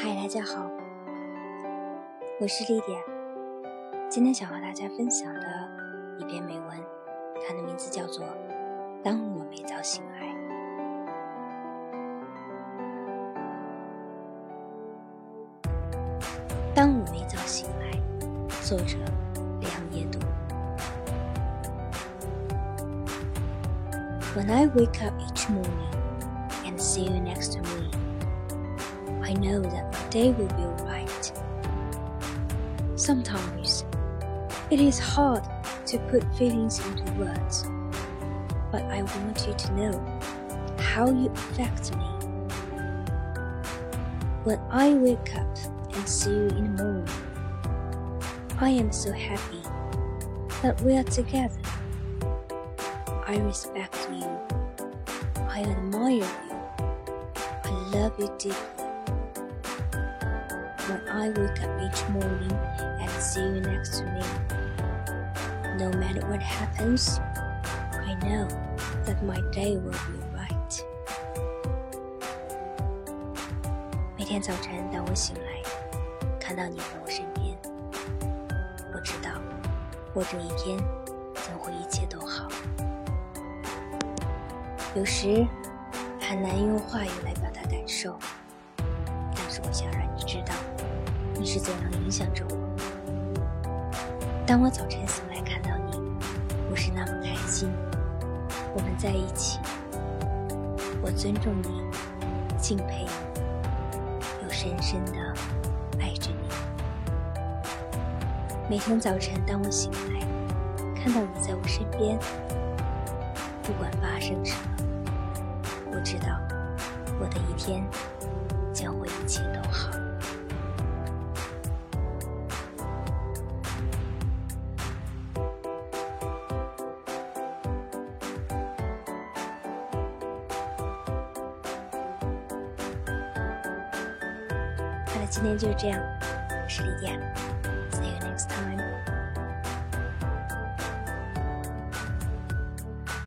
嗨，大家好，我是丽典。今天想和大家分享的一篇美文，它的名字叫做《当我没早醒来》。当我没早醒来，作者梁野读。When I wake up each morning and see you next to me, I know that my day will be alright. Sometimes it is hard to put feelings into words, but I want you to know how you affect me. When I wake up and see you in the morning, I am so happy that we are together. I respect you. I admire you. I love you deeply. When I wake up each morning and see you next to me, no matter what happens, I know that my day will be right. 每天早晨，当我醒来，看到你在我身边，我知道我这一天将会一切都好。有时很难用话语来表达感受，我想让你知道，你是怎样影响着我。当我早晨醒来看到你，我是那么开心。我们在一起，我尊重你，敬佩你，又深深的爱着你。每天早晨，当我醒来，看到你在我身边，不管发生什么。我知道，我的一天将会一切都好。好了，今天就这样，我是李典，See you next time.